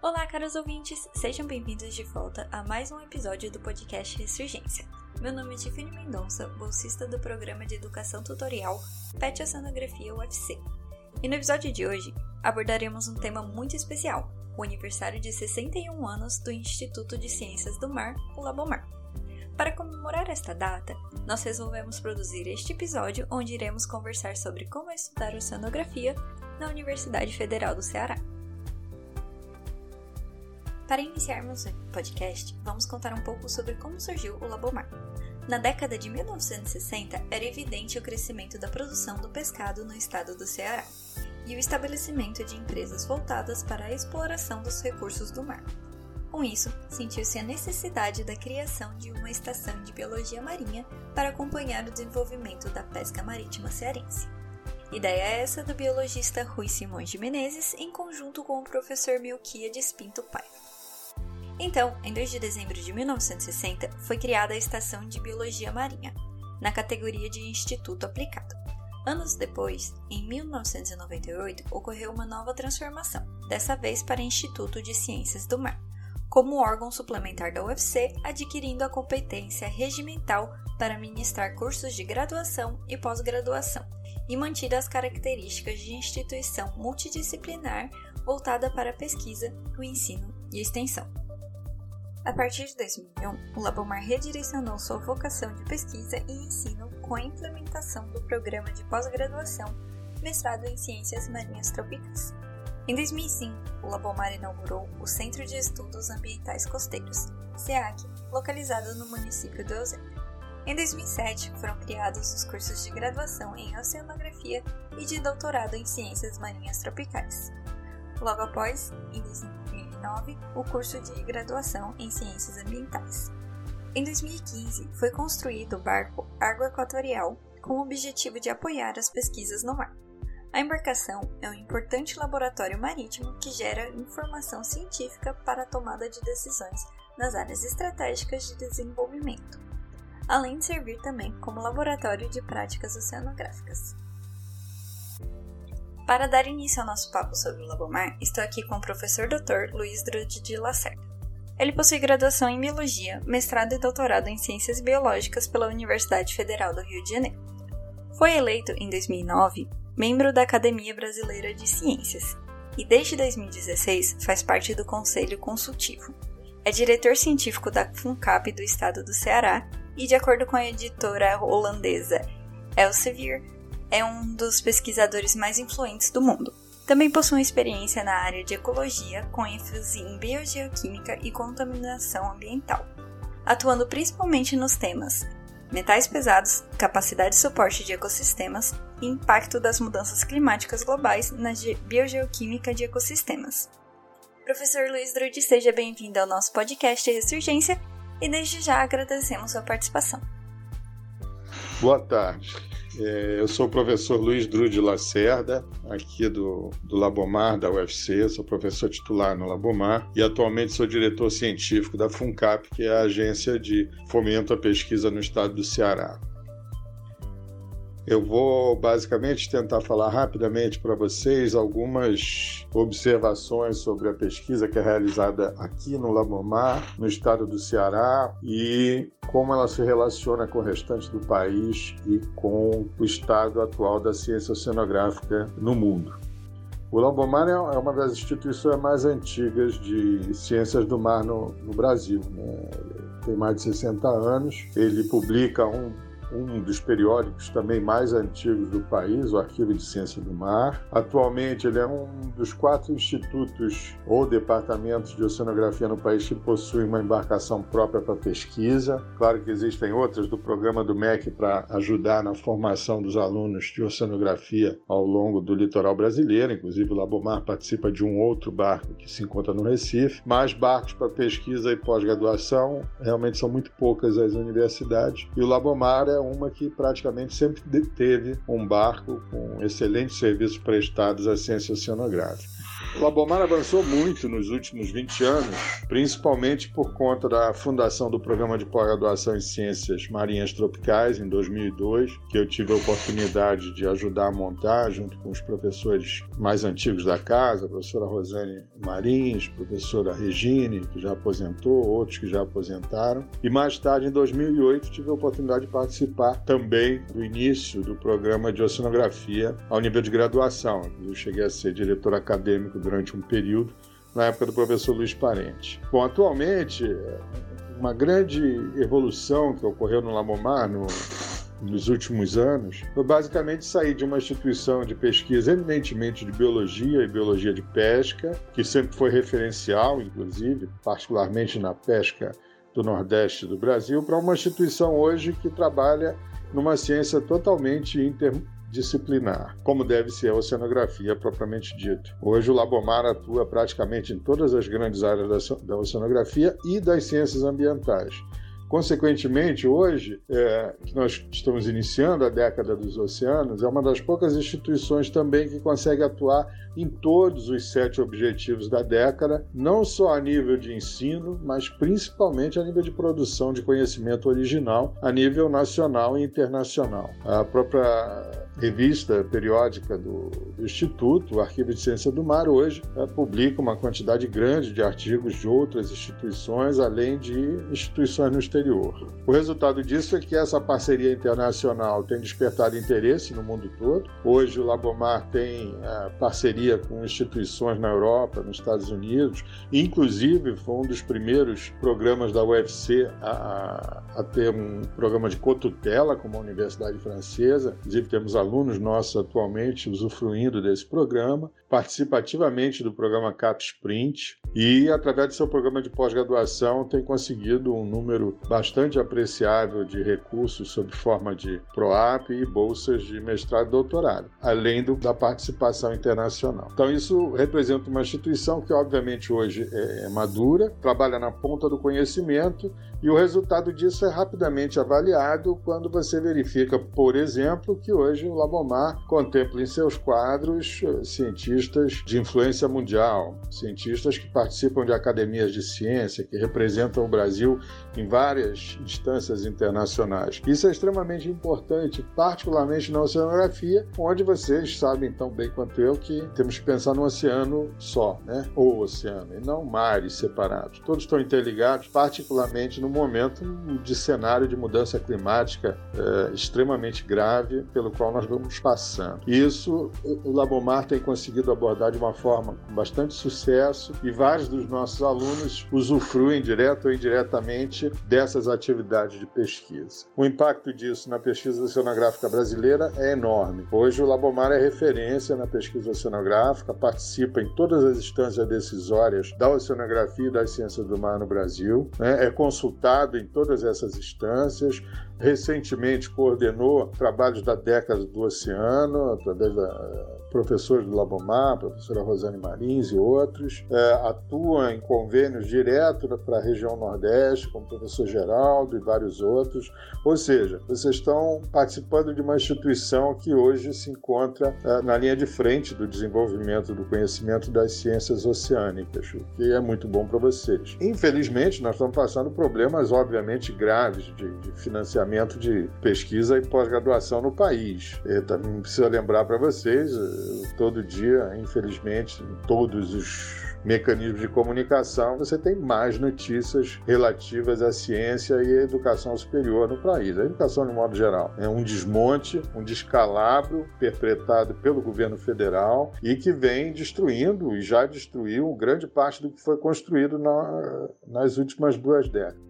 Olá, caros ouvintes, sejam bem-vindos de volta a mais um episódio do podcast Ressurgência. Meu nome é Tiffany Mendonça, bolsista do programa de educação tutorial PET Oceanografia UFC. E no episódio de hoje abordaremos um tema muito especial, o aniversário de 61 anos do Instituto de Ciências do Mar, o Labomar. Para comemorar esta data, nós resolvemos produzir este episódio onde iremos conversar sobre como estudar oceanografia na Universidade Federal do Ceará. Para iniciarmos o podcast, vamos contar um pouco sobre como surgiu o Labomar. Na década de 1960, era evidente o crescimento da produção do pescado no estado do Ceará e o estabelecimento de empresas voltadas para a exploração dos recursos do mar. Com isso, sentiu-se a necessidade da criação de uma estação de biologia marinha para acompanhar o desenvolvimento da pesca marítima cearense. Ideia essa do biologista Rui Simões de Menezes em conjunto com o professor Milquiades Pinto Paiva. Então, em 2 de dezembro de 1960, foi criada a Estação de Biologia Marinha, na categoria de Instituto Aplicado. Anos depois, em 1998, ocorreu uma nova transformação, dessa vez para Instituto de Ciências do Mar, como órgão suplementar da UFC, adquirindo a competência regimental para ministrar cursos de graduação e pós-graduação, e mantida as características de instituição multidisciplinar voltada para a pesquisa, o ensino e extensão. A partir de 2001, o Labomar redirecionou sua vocação de pesquisa e ensino com a implementação do programa de pós-graduação mestrado em Ciências Marinhas Tropicais. Em 2005, o Labomar inaugurou o Centro de Estudos Ambientais Costeiros, CEAC, localizado no município de Eusébio. Em 2007, foram criados os cursos de graduação em Oceanografia e de doutorado em Ciências Marinhas Tropicais. Logo após, em 2009, o curso de graduação em Ciências Ambientais. Em 2015, foi construído o barco Água Equatorial com o objetivo de apoiar as pesquisas no mar. A embarcação é um importante laboratório marítimo que gera informação científica para a tomada de decisões nas áreas estratégicas de desenvolvimento, além de servir também como laboratório de práticas oceanográficas. Para dar início ao nosso papo sobre o Labomar, estou aqui com o professor Dr. Luiz Drude de Lacerda. Ele possui graduação em Biologia, mestrado e doutorado em Ciências Biológicas pela Universidade Federal do Rio de Janeiro. Foi eleito, em 2009, membro da Academia Brasileira de Ciências e, desde 2016, faz parte do Conselho Consultivo. É diretor científico da FUNCAP do estado do Ceará e, de acordo com a editora holandesa Elsevier, é um dos pesquisadores mais influentes do mundo. Também possui experiência na área de ecologia, com ênfase em biogeoquímica e contaminação ambiental, atuando principalmente nos temas metais pesados, capacidade de suporte de ecossistemas e impacto das mudanças climáticas globais na biogeoquímica de ecossistemas. Professor Luiz Drude, seja bem-vindo ao nosso podcast Ressurgência e desde já agradecemos sua participação. Boa tarde. É, eu sou o professor Luiz Drude Lacerda, aqui do, do Labomar, da UFC, sou professor titular no Labomar e atualmente sou diretor científico da FUNCAP, que é a agência de fomento à pesquisa no estado do Ceará. Eu vou basicamente tentar falar rapidamente para vocês algumas observações sobre a pesquisa que é realizada aqui no Labomar, no estado do Ceará, e como ela se relaciona com o restante do país e com o estado atual da ciência oceanográfica no mundo. O Labomar é, é uma das instituições mais antigas de ciências do mar no, no Brasil. Né? Tem mais de 60 anos. Ele publica um um dos periódicos também mais antigos do país, o Arquivo de Ciência do Mar. Atualmente, ele é um dos quatro institutos ou departamentos de oceanografia no país que possuem uma embarcação própria para pesquisa. Claro que existem outras do programa do MEC para ajudar na formação dos alunos de oceanografia ao longo do litoral brasileiro, inclusive o Labomar participa de um outro barco que se encontra no Recife, mas barcos para pesquisa e pós-graduação realmente são muito poucas as universidades. E o Labomar é é uma que praticamente sempre teve um barco com excelentes serviços prestados à ciência oceanográfica. O Labomar avançou muito nos últimos 20 anos, principalmente por conta da fundação do Programa de Pós-Graduação em Ciências Marinhas Tropicais, em 2002, que eu tive a oportunidade de ajudar a montar, junto com os professores mais antigos da casa, a professora Rosane Marins, a professora Regine, que já aposentou, outros que já aposentaram. E mais tarde, em 2008, tive a oportunidade de participar também do início do programa de oceanografia ao nível de graduação. Eu cheguei a ser diretor acadêmico durante um período, na época do professor Luiz Parente. Bom, atualmente, uma grande evolução que ocorreu no Lamomar no, nos últimos anos foi basicamente sair de uma instituição de pesquisa eminentemente de biologia e biologia de pesca, que sempre foi referencial, inclusive, particularmente na pesca do Nordeste do Brasil, para uma instituição hoje que trabalha numa ciência totalmente inter disciplinar, como deve ser a oceanografia propriamente dito. Hoje o Labomar atua praticamente em todas as grandes áreas da oceanografia e das ciências ambientais. Consequentemente, hoje, é, que nós estamos iniciando a década dos oceanos, é uma das poucas instituições também que consegue atuar em todos os sete objetivos da década, não só a nível de ensino, mas principalmente a nível de produção de conhecimento original a nível nacional e internacional. A própria revista periódica do, do, Instituto, o Arquivo de Ciência do Mar, hoje é, publica uma quantidade grande de artigos de outras instituições, além de instituições no exterior. O resultado disso é que essa parceria internacional tem despertado interesse no mundo todo. Hoje o Labomar tem é, parceria com instituições na Europa, nos Estados Unidos, inclusive foi um dos primeiros programas da UFC a, a ter um programa de cotutela com uma universidade francesa. Inclusive temos alunos nossos atualmente usufruindo desse programa, participa ativamente do programa CAP Sprint e, através do seu programa de pós-graduação, tem conseguido um número bastante apreciável de recursos sob forma de PROAP e bolsas de mestrado e doutorado, além do, da participação internacional. Então, isso representa uma instituição que, obviamente, hoje é, é madura, trabalha na ponta do conhecimento e o resultado disso é rapidamente avaliado quando você verifica, por exemplo, que hoje o Labomar contempla em seus quadros eh, cientistas de influência mundial, cientistas que participam de academias de ciência, que representam o Brasil em várias instâncias internacionais. Isso é extremamente importante, particularmente na oceanografia, onde vocês sabem tão bem quanto eu que temos que pensar no oceano só, né? O oceano, e não mares separados. Todos estão interligados, particularmente no momento de cenário de mudança climática é, extremamente grave pelo qual nós vamos passando. Isso o Labomar tem conseguido abordar de uma forma com bastante sucesso e vários dos nossos alunos usufruem direto ou indiretamente dessas atividades de pesquisa. O impacto disso na pesquisa oceanográfica brasileira é enorme. Hoje o Labomar é referência na pesquisa oceanográfica, participa em todas as instâncias decisórias da oceanografia e das ciências do mar no Brasil, né? é consultado em todas essas instâncias, recentemente coordenou trabalhos da década do oceano, através da professores do Labomar, professora Rosane Marins e outros, é, atua em convênios direto para a região Nordeste, como o professor Geraldo e vários outros. Ou seja, vocês estão participando de uma instituição que hoje se encontra é, na linha de frente do desenvolvimento do conhecimento das ciências oceânicas, o que é muito bom para vocês. Infelizmente, nós estamos passando problemas, obviamente, graves de, de financiamento de pesquisa e pós-graduação no país. E também precisa lembrar para vocês, todo dia, infelizmente, em todos os mecanismos de comunicação, você tem mais notícias relativas à ciência e à educação superior no país. A educação, de modo geral, é um desmonte, um descalabro perpetrado pelo governo federal e que vem destruindo e já destruiu grande parte do que foi construído na, nas últimas duas décadas.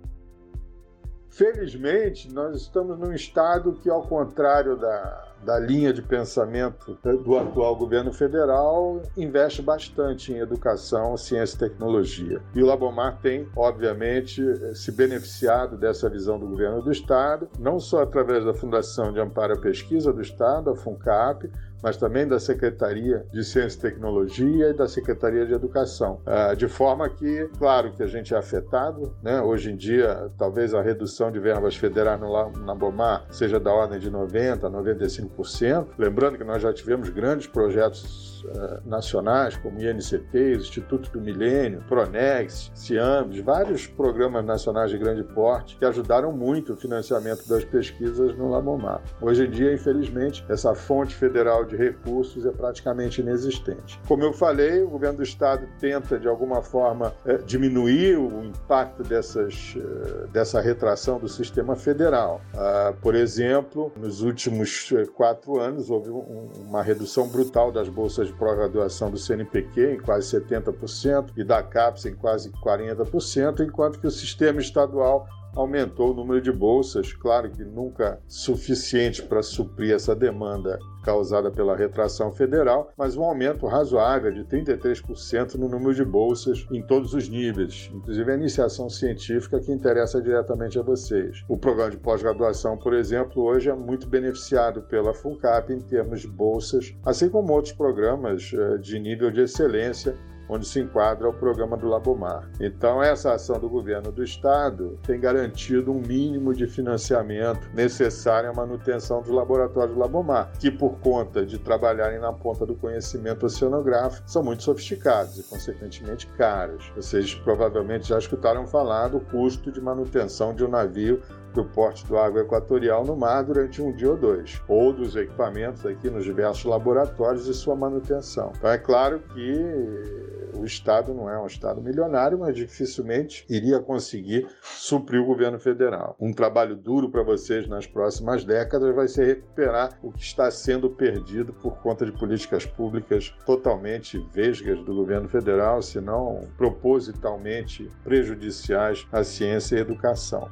Felizmente, nós estamos num estado que, ao contrário da, da linha de pensamento do atual governo federal, investe bastante em educação, ciência e tecnologia. E o Labomar tem, obviamente, se beneficiado dessa visão do governo do estado, não só através da Fundação de Amparo à Pesquisa do Estado, a FUNCAP, mas também da Secretaria de Ciência e Tecnologia e da Secretaria de Educação. Ah, de forma que, claro que a gente é afetado, né? hoje em dia, talvez a redução de verbas federais no Nabomar seja da ordem de 90%, 95%, 70%. Lembrando que nós já tivemos grandes projetos uh, nacionais, como INCT, Instituto do Milênio, Pronex, Ciambs, vários programas nacionais de grande porte que ajudaram muito o financiamento das pesquisas no Labomar. Hoje em dia, infelizmente, essa fonte federal de recursos é praticamente inexistente. Como eu falei, o governo do estado tenta, de alguma forma, eh, diminuir o impacto dessas, eh, dessa retração do sistema federal. Ah, por exemplo, nos últimos eh, quatro anos, houve uma redução brutal das bolsas de pró-graduação do CNPq em quase 70% e da CAPES em quase 40%, enquanto que o sistema estadual aumentou o número de bolsas, claro que nunca suficiente para suprir essa demanda causada pela retração federal, mas um aumento razoável de 33% no número de bolsas em todos os níveis, inclusive a iniciação científica que interessa diretamente a vocês. O programa de pós-graduação, por exemplo, hoje é muito beneficiado pela FUNCAP em termos de bolsas, assim como outros programas eh, de nível de excelência onde se enquadra o programa do Labomar. Então, essa ação do governo do estado tem garantido um mínimo de financiamento necessário à manutenção dos laboratórios do Labomar, que, por conta de trabalharem na ponta do conhecimento oceanográfico, são muito sofisticados e, consequentemente, caros. Vocês provavelmente já escutaram falar do custo de manutenção de um navio do porte do água equatorial no mar durante um dia ou dois, ou dos equipamentos aqui nos diversos laboratórios e sua manutenção. Então é claro que o Estado não é um Estado milionário, mas dificilmente iria conseguir suprir o governo federal. Um trabalho duro para vocês nas próximas décadas vai ser recuperar o que está sendo perdido por conta de políticas públicas totalmente vesgas do governo federal, se não propositalmente prejudiciais à ciência e educação.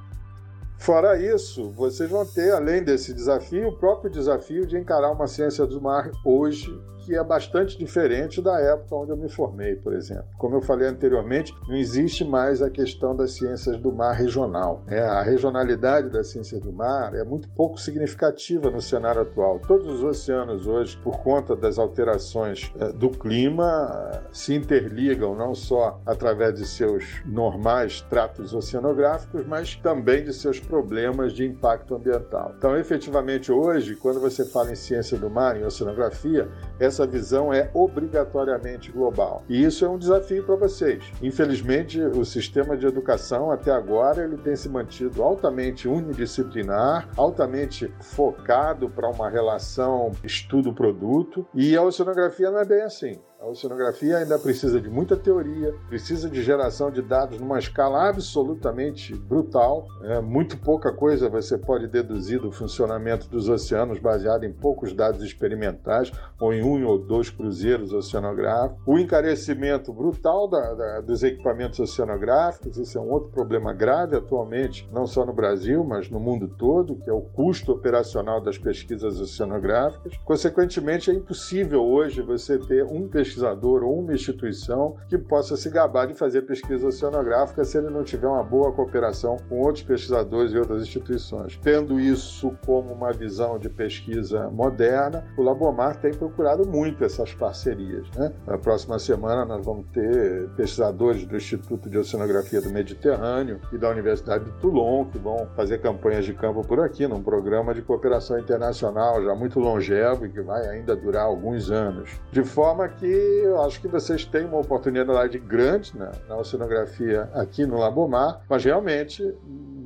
Fora isso, vocês vão ter, além desse desafio, o próprio desafio de encarar uma ciência do mar hoje que é bastante diferente da época onde eu me formei, por exemplo. Como eu falei anteriormente, não existe mais a questão das ciências do mar regional. É, a regionalidade das ciências do mar é muito pouco significativa no cenário atual. Todos os oceanos hoje, por conta das alterações é, do clima, se interligam não só através de seus normais tratos oceanográficos, mas também de seus problemas de impacto ambiental. Então, efetivamente, hoje, quando você fala em ciência do mar, em oceanografia, essa visão é obrigatoriamente global. E isso é um desafio para vocês. Infelizmente, o sistema de educação até agora ele tem se mantido altamente unidisciplinar, altamente focado para uma relação estudo-produto, e a oceanografia não é bem assim. A oceanografia ainda precisa de muita teoria, precisa de geração de dados numa escala absolutamente brutal. É, muito pouca coisa você pode deduzir do funcionamento dos oceanos baseado em poucos dados experimentais ou em um ou dois cruzeiros oceanográficos. O encarecimento brutal da, da, dos equipamentos oceanográficos, isso é um outro problema grave atualmente, não só no Brasil, mas no mundo todo, que é o custo operacional das pesquisas oceanográficas. Consequentemente, é impossível hoje você ter um pesquisador pesquisador ou uma instituição que possa se gabar de fazer pesquisa oceanográfica se ele não tiver uma boa cooperação com outros pesquisadores e outras instituições. Tendo isso como uma visão de pesquisa moderna, o Labomar tem procurado muito essas parcerias. Né? Na próxima semana nós vamos ter pesquisadores do Instituto de Oceanografia do Mediterrâneo e da Universidade de Toulon que vão fazer campanhas de campo por aqui, num programa de cooperação internacional já muito longevo e que vai ainda durar alguns anos. De forma que eu acho que vocês têm uma oportunidade grande né, na oceanografia aqui no Labomar, mas realmente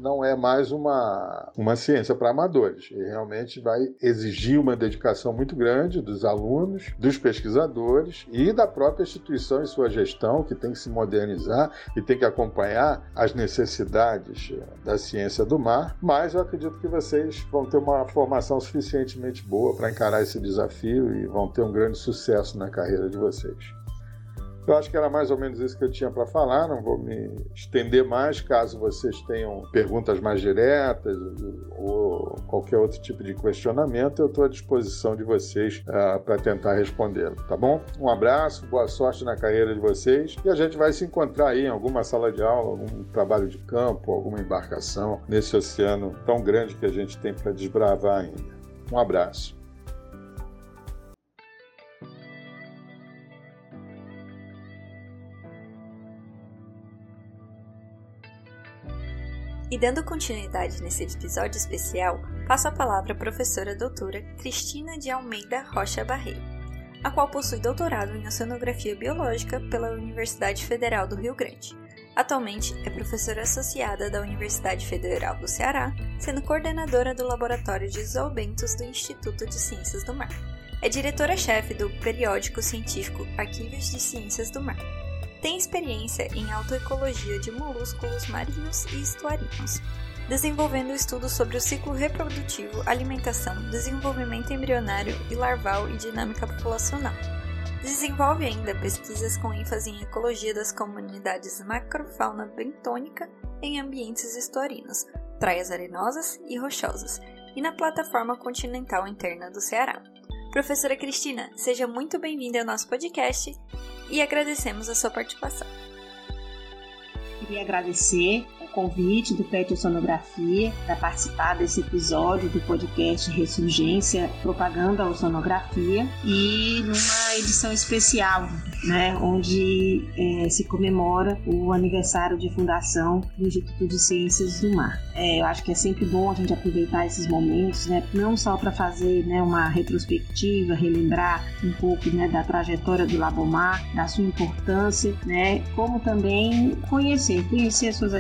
não é mais uma, uma ciência para amadores. E realmente vai exigir uma dedicação muito grande dos alunos, dos pesquisadores e da própria instituição em sua gestão, que tem que se modernizar e tem que acompanhar as necessidades da ciência do mar. Mas eu acredito que vocês vão ter uma formação suficientemente boa para encarar esse desafio e vão ter um grande sucesso na carreira de vocês. Eu acho que era mais ou menos isso que eu tinha para falar, não vou me estender mais. Caso vocês tenham perguntas mais diretas ou qualquer outro tipo de questionamento, eu estou à disposição de vocês uh, ah, para tentar respondê-lo, tá bom? Um abraço, boa sorte na carreira de vocês e a gente vai se encontrar aí em alguma sala de aula, algum trabalho de campo, alguma embarcação nesse oceano tão grande que a gente tem para desbravar ainda. Um abraço. E dando continuidade nesse episódio especial, passo a palavra à professora doutora Cristina de Almeida Rocha Barreiro, a qual possui doutorado em Oceanografia Biológica pela Universidade Federal do Rio Grande. Atualmente é professora associada da Universidade Federal do Ceará, sendo coordenadora do Laboratório de Zoobentos do Instituto de Ciências do Mar. É diretora-chefe do periódico científico Arquivos de Ciências do Mar. Tem experiência em autoecologia de molúsculos marinhos e estuarinos, desenvolvendo estudos sobre o ciclo reprodutivo, alimentação, desenvolvimento embrionário e larval e dinâmica populacional. Desenvolve ainda pesquisas com ênfase em ecologia das comunidades macrofauna bentônica em ambientes estuarinos, praias arenosas e rochosas, e na plataforma continental interna do Ceará. Professora Cristina, seja muito bem-vinda ao nosso podcast e agradecemos a sua participação. Queria agradecer convite do PET Sonografia para participar desse episódio do podcast Ressurgência Propaganda ao Sonografia e numa edição especial, né, onde é, se comemora o aniversário de fundação do Instituto de Ciências do Mar. É, eu acho que é sempre bom a gente aproveitar esses momentos, né, não só para fazer né, uma retrospectiva, relembrar um pouco né, da trajetória do Labomar, da sua importância, né, como também conhecer, conhecer as suas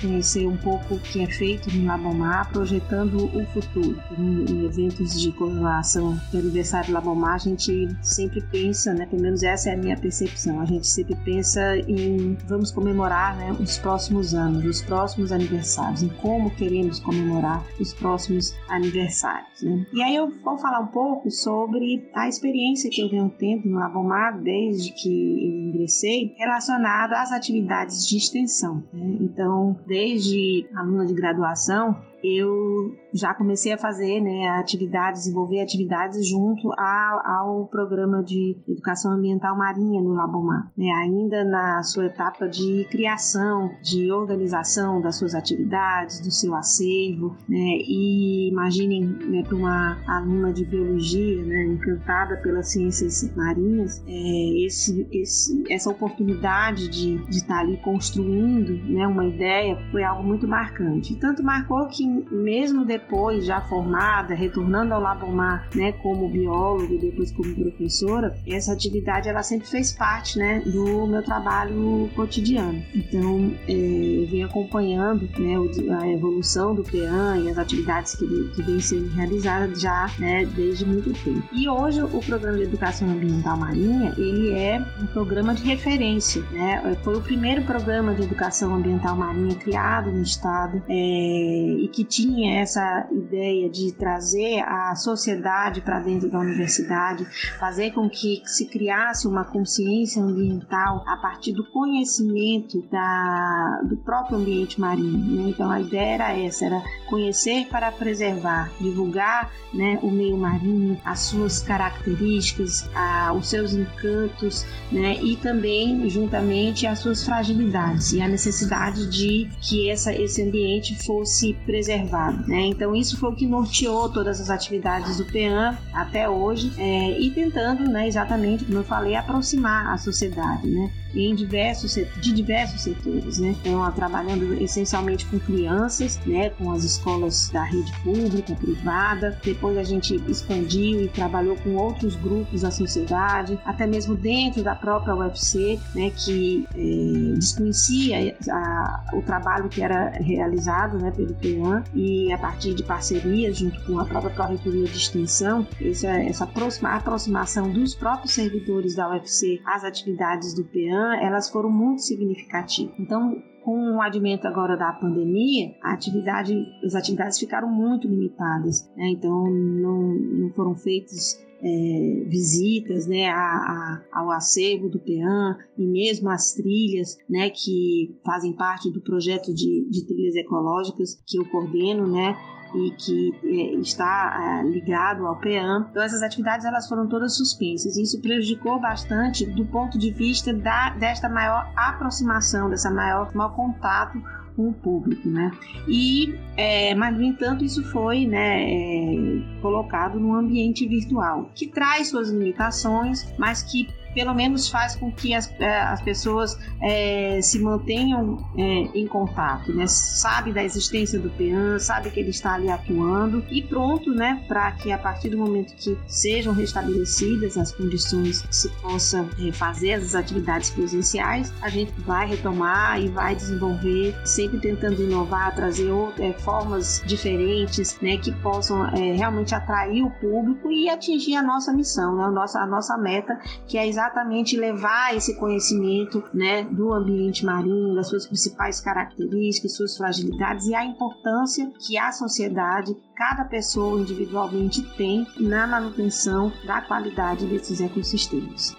conhecer um pouco o que é feito no Labomar, projetando o futuro. Em, eventos de comemoração do aniversário do Labomar, a gente sempre pensa, né, pelo menos essa é a minha percepção, a gente sempre pensa em vamos comemorar né, os próximos anos, os próximos aniversários, em como queremos comemorar os próximos aniversários. Né? E aí eu vou falar um pouco sobre a experiência que eu venho tendo no Labomar desde que eu ingressei, relacionado às atividades de extensão. Né? Então, então, desde aluna de graduação, eu já comecei a fazer né, atividades, desenvolver atividades junto a, ao programa de educação ambiental marinha no Labomar, né, ainda na sua etapa de criação, de organização das suas atividades, do seu acervo, né, e imaginem né, para uma aluna de biologia, né, encantada pelas ciências marinhas, é, esse, esse, essa oportunidade de, de estar tá ali construindo né, uma ideia foi algo muito marcante. Tanto marcou que mesmo depois já formada, retornando ao Labomar, né, como biólogo, depois como professora, essa atividade ela sempre fez parte, né, do meu trabalho cotidiano. Então, é, eu venho acompanhando, né, a evolução do PEAN e as atividades que, que vêm sendo realizadas já, né, desde muito tempo. E hoje o programa de educação ambiental marinha, ele é um programa de referência, né? Foi o primeiro programa de educação ambiental marinha criado no estado é, e que que tinha essa ideia de trazer a sociedade para dentro da universidade, fazer com que se criasse uma consciência ambiental a partir do conhecimento da, do próprio ambiente marinho. Né? Então a ideia era essa, era conhecer para preservar, divulgar né, o meio marinho, as suas características, a, os seus encantos, né, e também juntamente as suas fragilidades e a necessidade de que essa, esse ambiente fosse preservado preservado. Né? Então, isso foi o que norteou todas as atividades do PEAN até hoje é, e tentando, né, exatamente como eu falei, aproximar a sociedade. Né? em diversos de diversos setores, né? Então, trabalhando essencialmente com crianças, né, com as escolas da rede pública, privada. Depois a gente expandiu e trabalhou com outros grupos da sociedade, até mesmo dentro da própria UFC, né, que é, desconhecia a, o trabalho que era realizado, né, pelo PEAN e a partir de parcerias junto com a própria Corretoria de Extensão, essa, essa aproxima, aproximação dos próprios servidores da UFC às atividades do PEAN elas foram muito significativas. Então, com o advento agora da pandemia, atividade, as atividades ficaram muito limitadas, né? então não, não foram feitas é, visitas né, a, a, ao acervo do PEAN e mesmo as trilhas né, que fazem parte do projeto de, de trilhas ecológicas que eu coordeno, né, e que é, está é, ligado ao PEAM. Então essas atividades elas foram todas suspensas. Isso prejudicou bastante do ponto de vista da, desta maior aproximação, dessa maior, maior contato com o público, né? E, é, mas no entanto, isso foi, né, é, colocado no ambiente virtual, que traz suas limitações, mas que pelo menos faz com que as, é, as pessoas é, se mantenham é, em contato, né? Sabe da existência do PEAN, sabe que ele está ali atuando e pronto, né? Para que a partir do momento que sejam restabelecidas as condições se possa é, fazer as atividades presenciais, a gente vai retomar e vai desenvolver, sempre tentando inovar, trazer outras, é, formas diferentes, né? Que possam é, realmente atrair o público e atingir a nossa missão, né? A nossa, a nossa meta, que é exatamente levar esse conhecimento, né? Do ambiente marinho, das suas principais características, suas fragilidades e a importância que a sociedade, cada pessoa individualmente tem na manutenção da qualidade desses ecossistemas.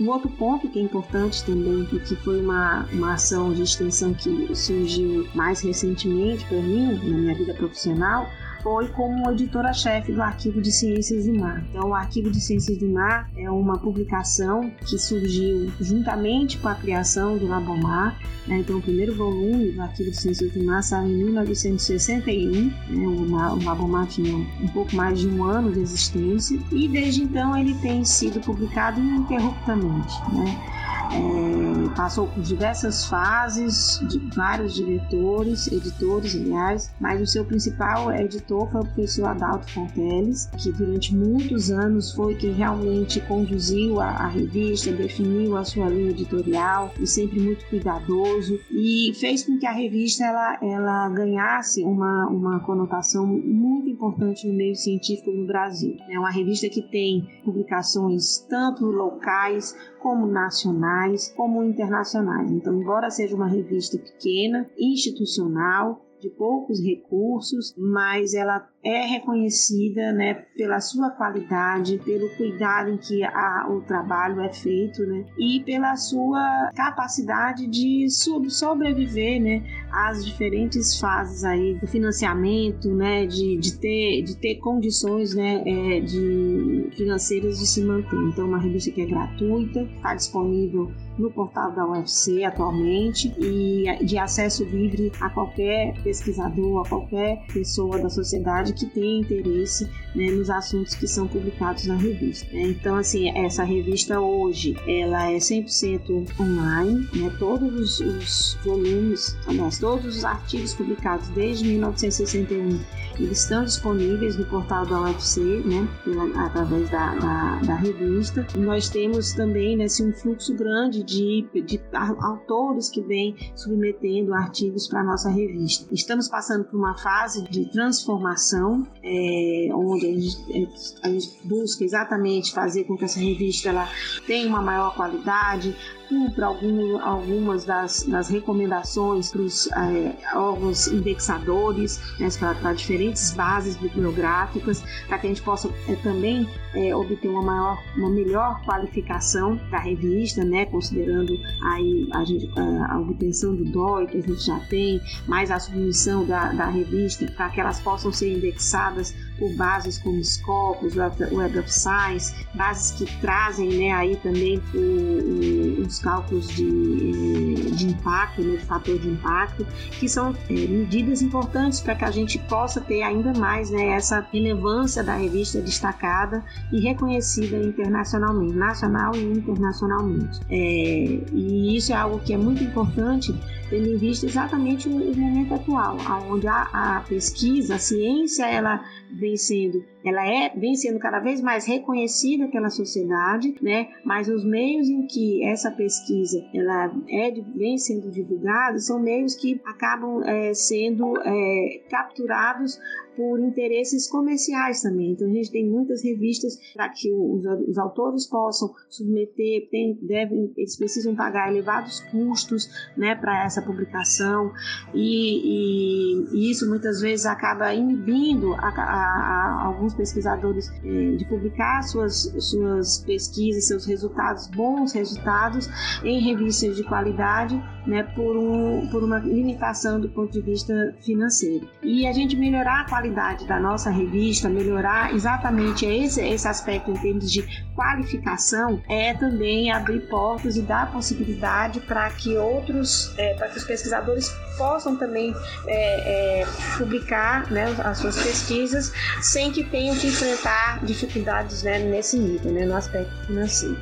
Um outro ponto que é importante também, e que foi uma, uma ação de extensão que surgiu mais recentemente para mim, na minha vida profissional, foi como editora-chefe do Arquivo de Ciências do Mar. Então, o Arquivo de Ciências do Mar é uma publicação que surgiu juntamente com a criação do Labomar. Né? Então, o primeiro volume do Arquivo de Ciências do Mar saiu em 1961. Né? O Labomar tinha um pouco mais de um ano de existência e desde então ele tem sido publicado ininterruptamente. Né? É, passou por diversas fases, de vários diretores, editores, aliás, mas o seu principal editor foi o professor Adalto Fonteles, que durante muitos anos foi quem realmente conduziu a, a revista, definiu a sua linha editorial e sempre muito cuidadoso e fez com que a revista ela, ela ganhasse uma, uma conotação muito importante no meio científico no Brasil. É uma revista que tem publicações tanto locais como nacionais, como internacionais. Então, embora seja uma revista pequena, institucional, de poucos recursos, mas ela é reconhecida né, pela sua qualidade, pelo cuidado em que a, o trabalho é feito né, e pela sua capacidade de sobreviver né, às diferentes fases aí do financiamento, né, de, de, ter, de ter condições né, é, de financeiras de se manter. Então, uma revista que é gratuita, está disponível no portal da UFC atualmente e de acesso livre a qualquer pesquisador, a qualquer pessoa da sociedade que tenha interesse né, nos assuntos que são publicados na revista. Né? Então, assim, essa revista hoje, ela é 100% online, né? todos os, os volumes, aliás, todos os artigos publicados desde 1961 eles estão disponíveis no portal da UFC, né, através da, da, da revista. Nós temos também né, assim, um fluxo grande de, de autores que vêm submetendo artigos para a nossa revista. Estamos passando por uma fase de transformação, é, onde a gente, a gente busca exatamente fazer com que essa revista ela tenha uma maior qualidade, cumpra algum, algumas das, das recomendações para os é, órgãos indexadores, né, para diferentes bases bibliográficas, para que a gente possa é, também é, obter uma maior, uma melhor qualificação da revista, né, considerando aí a, gente, a, obtenção do DOI que a gente já tem, mais a submissão da, da revista para que elas possam ser indexadas por bases como Scopus, Web of Science, bases que trazem né, aí também os cálculos de, eh, de impacto, né, de fator de impacto, que são é, medidas importantes para que a gente possa ter ainda mais né, essa relevância da revista destacada e reconhecida internacionalmente, nacional e internacionalmente. É, e isso é algo que é muito importante tendo em vista exatamente o, momento atual, onde a, a, pesquisa, a ciência, ela vem sendo, ela é, vem sendo cada vez mais reconhecida pela sociedade, né? Mas os meios em que essa pesquisa ela é, vem sendo divulgada são meios que acabam é, sendo é, capturados por interesses comerciais também. Então a gente tem muitas revistas para que os, os, autores possam submeter, tem, devem, eles precisam pagar elevados custos né, para essa publicação e, e, e, isso muitas vezes acaba inibindo a, a, a alguns pesquisadores eh, de publicar suas, suas pesquisas, seus resultados, bons resultados em revistas de qualidade né, por, um, por uma limitação do ponto de vista financeiro. E a gente melhorar a qualidade da nossa revista, melhorar exatamente esse, esse aspecto em termos de qualificação, é também abrir portas e dar possibilidade para que outros, é, para que os pesquisadores possam também é, é, publicar né, as suas pesquisas sem que tenham que enfrentar dificuldades né, nesse nível, né, no aspecto financeiro.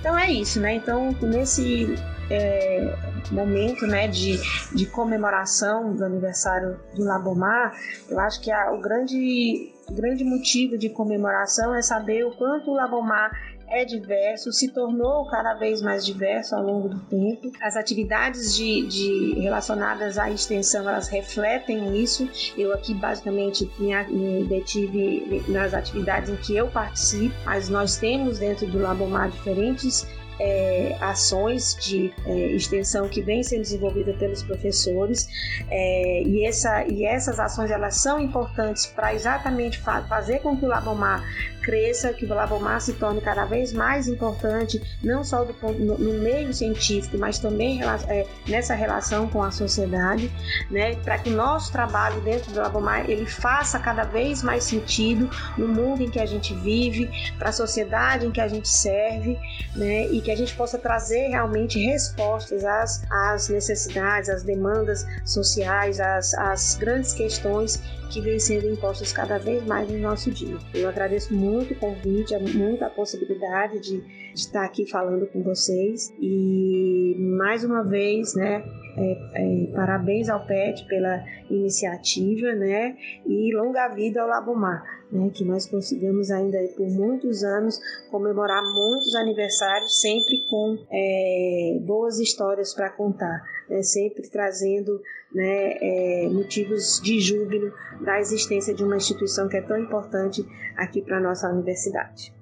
Então é isso, né? Então nesse é, momento, né, de, de comemoração do aniversário do Labomar, eu acho que a, o grande grande motivo de comemoração é saber o quanto o Labomar é diverso, se tornou cada vez mais diverso ao longo do tempo. As atividades de, de relacionadas à extensão elas refletem isso. Eu aqui basicamente me, detive nas atividades em que eu participo, mas nós temos dentro do Labomar diferentes é, ações de é, extensão que vem sendo desenvolvida pelos professores é, e, essa, e essas ações elas são importantes para exatamente fa fazer com que o Labomar cresça, que o Labomar se torne cada vez mais importante, não só do, no, no meio científico, mas também é, nessa relação com a sociedade, né, para que o nosso trabalho dentro do Labomar ele faça cada vez mais sentido no mundo em que a gente vive, para a sociedade em que a gente serve, né, e que a gente possa trazer realmente respostas às, às necessidades, às demandas sociais, às, às grandes questões que vêm sendo impostas cada vez mais no nosso dia. Eu agradeço muito o convite, muito a possibilidade de, de estar aqui falando com vocês e mais uma vez, né, é, é, parabéns ao PET pela iniciativa, né? E longa vida ao Labomar, né? Que nós consigamos ainda por muitos anos comemorar muitos aniversários, sempre com é, boas histórias para contar, né? Sempre trazendo né, é, motivos de júbilo da existência de uma instituição que é tão importante aqui para a nossa universidade.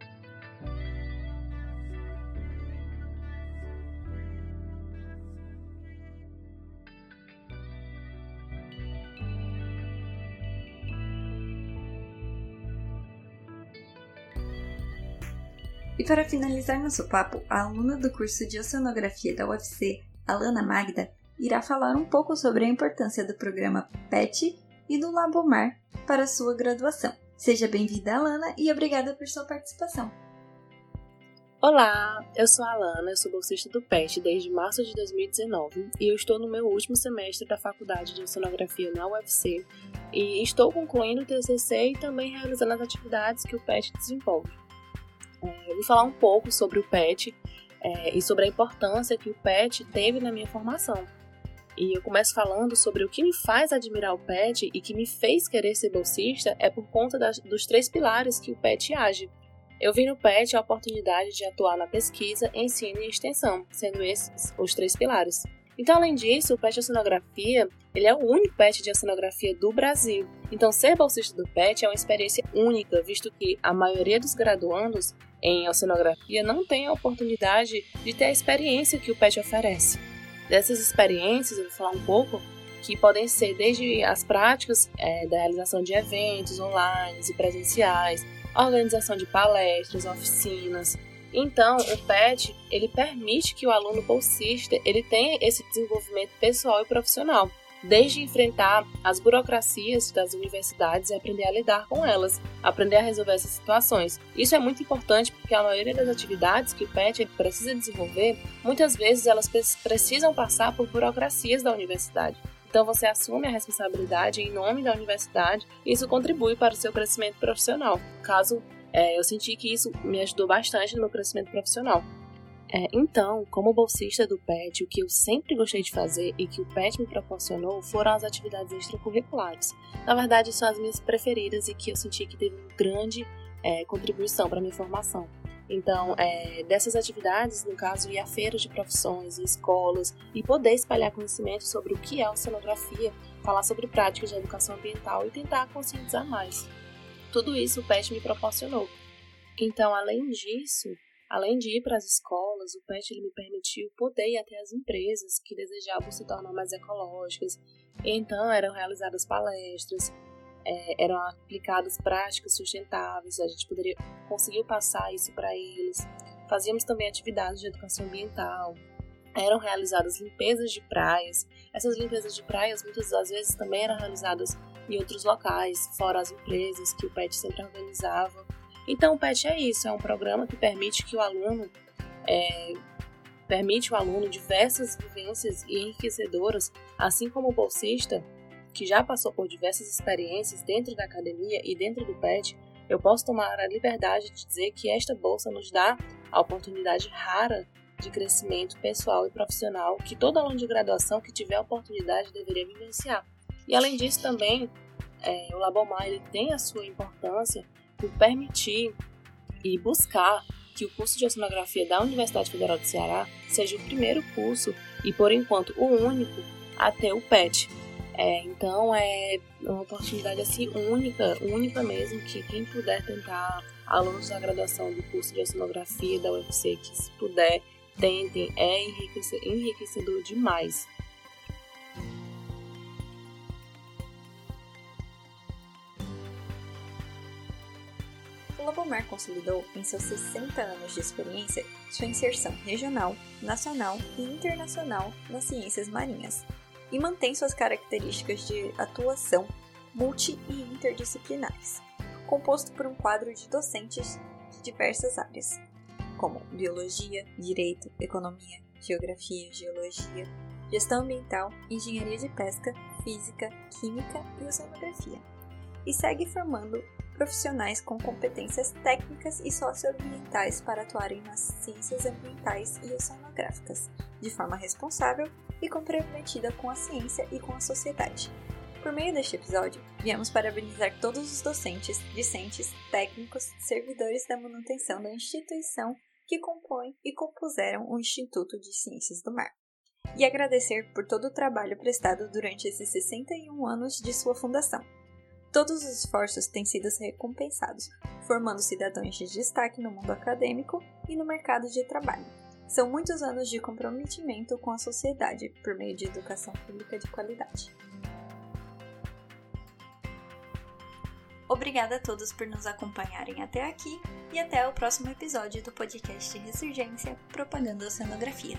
Para finalizar nosso papo, a aluna do curso de Oceanografia da UFC, Alana Magda, irá falar um pouco sobre a importância do programa PET e do Labomar para sua graduação. Seja bem-vinda, Alana, e obrigada por sua participação. Olá, eu sou a Alana, eu sou bolsista do PET desde março de 2019 e eu estou no meu último semestre da Faculdade de Oceanografia na UFC e estou concluindo o TCC e também realizando as atividades que o PET desenvolve. É, vou falar um pouco sobre o PET é, e sobre a importância que o PET teve na minha formação. E eu começo falando sobre o que me faz admirar o PET e que me fez querer ser bolsista é por conta das, dos três pilares que o PET age. Eu vi no PET a oportunidade de atuar na pesquisa, ensino e extensão, sendo esses os três pilares. Então, além disso, o PET de oceanografia, ele é o único PET de oceanografia do Brasil. Então, ser bolsista do PET é uma experiência única, visto que a maioria dos graduandos em oceanografia não tem a oportunidade de ter a experiência que o PET oferece. Dessas experiências, eu vou falar um pouco, que podem ser desde as práticas é, da realização de eventos online e presenciais, organização de palestras, oficinas. Então, o PET, ele permite que o aluno bolsista ele tenha esse desenvolvimento pessoal e profissional desde enfrentar as burocracias das universidades e aprender a lidar com elas, aprender a resolver essas situações. Isso é muito importante porque a maioria das atividades que o PET precisa desenvolver, muitas vezes elas precisam passar por burocracias da universidade. Então você assume a responsabilidade em nome da universidade e isso contribui para o seu crescimento profissional. Caso é, eu senti que isso me ajudou bastante no meu crescimento profissional. É, então, como bolsista do PET, o que eu sempre gostei de fazer e que o PET me proporcionou foram as atividades extracurriculares. Na verdade, são as minhas preferidas e que eu senti que teve uma grande é, contribuição para minha formação. Então, é, dessas atividades, no caso, ir a feiras de profissões e escolas e poder espalhar conhecimento sobre o que é oceanografia, falar sobre práticas de educação ambiental e tentar conscientizar mais. Tudo isso o PET me proporcionou. Então, além disso, Além de ir para as escolas, o PET ele me permitiu poder ir até as empresas que desejavam se tornar mais ecológicas. Então eram realizadas palestras, é, eram aplicadas práticas sustentáveis, a gente poderia conseguir passar isso para eles. Fazíamos também atividades de educação ambiental, eram realizadas limpezas de praias. Essas limpezas de praias muitas das vezes também eram realizadas em outros locais, fora as empresas que o PET sempre organizava. Então, o PET é isso, é um programa que permite que o aluno é, permite o aluno diversas vivências e enriquecedoras, assim como o bolsista, que já passou por diversas experiências dentro da academia e dentro do PET, eu posso tomar a liberdade de dizer que esta bolsa nos dá a oportunidade rara de crescimento pessoal e profissional que todo aluno de graduação que tiver a oportunidade deveria vivenciar. E além disso também, é, o Labomar ele tem a sua importância por permitir e buscar que o curso de oceanografia da Universidade Federal do Ceará seja o primeiro curso e, por enquanto, o único a ter o PET. É, então é uma oportunidade assim única, única mesmo, que quem puder tentar, alunos da graduação do curso de oceanografia da UFC, que se puder, tentem, é enriquecedor demais. Lobomar consolidou, em seus 60 anos de experiência, sua inserção regional, nacional e internacional nas ciências marinhas, e mantém suas características de atuação multi e interdisciplinares, composto por um quadro de docentes de diversas áreas, como biologia, direito, economia, geografia, geologia, gestão ambiental, engenharia de pesca, física, química e oceanografia, e segue formando profissionais com competências técnicas e socioambientais para atuarem nas ciências ambientais e oceanográficas, de forma responsável e comprometida com a ciência e com a sociedade. Por meio deste episódio, viemos parabenizar todos os docentes, discentes, técnicos, servidores da manutenção da instituição que compõem e compuseram o Instituto de Ciências do Mar. E agradecer por todo o trabalho prestado durante esses 61 anos de sua fundação Todos os esforços têm sido recompensados, formando cidadãos de destaque no mundo acadêmico e no mercado de trabalho. São muitos anos de comprometimento com a sociedade por meio de educação pública de qualidade. Obrigada a todos por nos acompanharem até aqui e até o próximo episódio do podcast Ressurgência Propaganda Oceanografia.